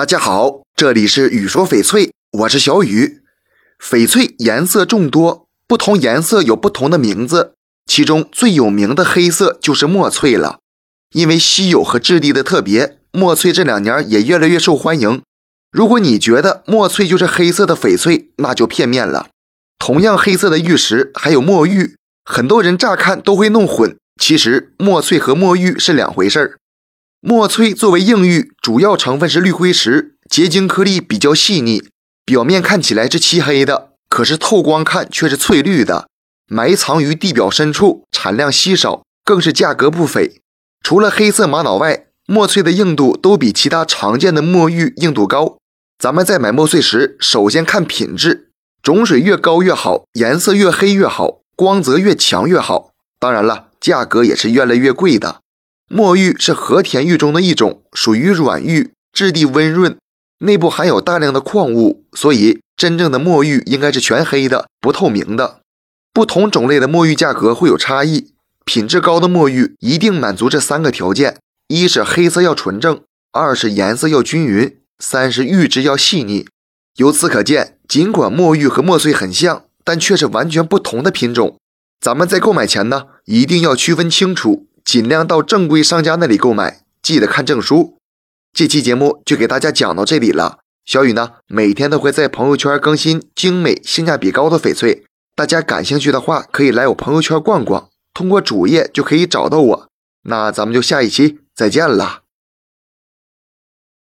大家好，这里是雨说翡翠，我是小雨。翡翠颜色众多，不同颜色有不同的名字，其中最有名的黑色就是墨翠了。因为稀有和质地的特别，墨翠这两年也越来越受欢迎。如果你觉得墨翠就是黑色的翡翠，那就片面了。同样黑色的玉石还有墨玉，很多人乍看都会弄混，其实墨翠和墨玉是两回事儿。墨翠作为硬玉，主要成分是绿辉石，结晶颗粒比较细腻，表面看起来是漆黑的，可是透光看却是翠绿的，埋藏于地表深处，产量稀少，更是价格不菲。除了黑色玛瑙外，墨翠的硬度都比其他常见的墨玉硬度高。咱们在买墨翠时，首先看品质，种水越高越好，颜色越黑越好，光泽越强越好。当然了，价格也是越来越贵的。墨玉是和田玉中的一种，属于软玉，质地温润，内部含有大量的矿物，所以真正的墨玉应该是全黑的，不透明的。不同种类的墨玉价格会有差异，品质高的墨玉一定满足这三个条件：一是黑色要纯正，二是颜色要均匀，三是玉质要细腻。由此可见，尽管墨玉和墨翠很像，但却是完全不同的品种。咱们在购买前呢，一定要区分清楚。尽量到正规商家那里购买，记得看证书。这期节目就给大家讲到这里了。小雨呢，每天都会在朋友圈更新精美、性价比高的翡翠，大家感兴趣的话，可以来我朋友圈逛逛，通过主页就可以找到我。那咱们就下一期再见了。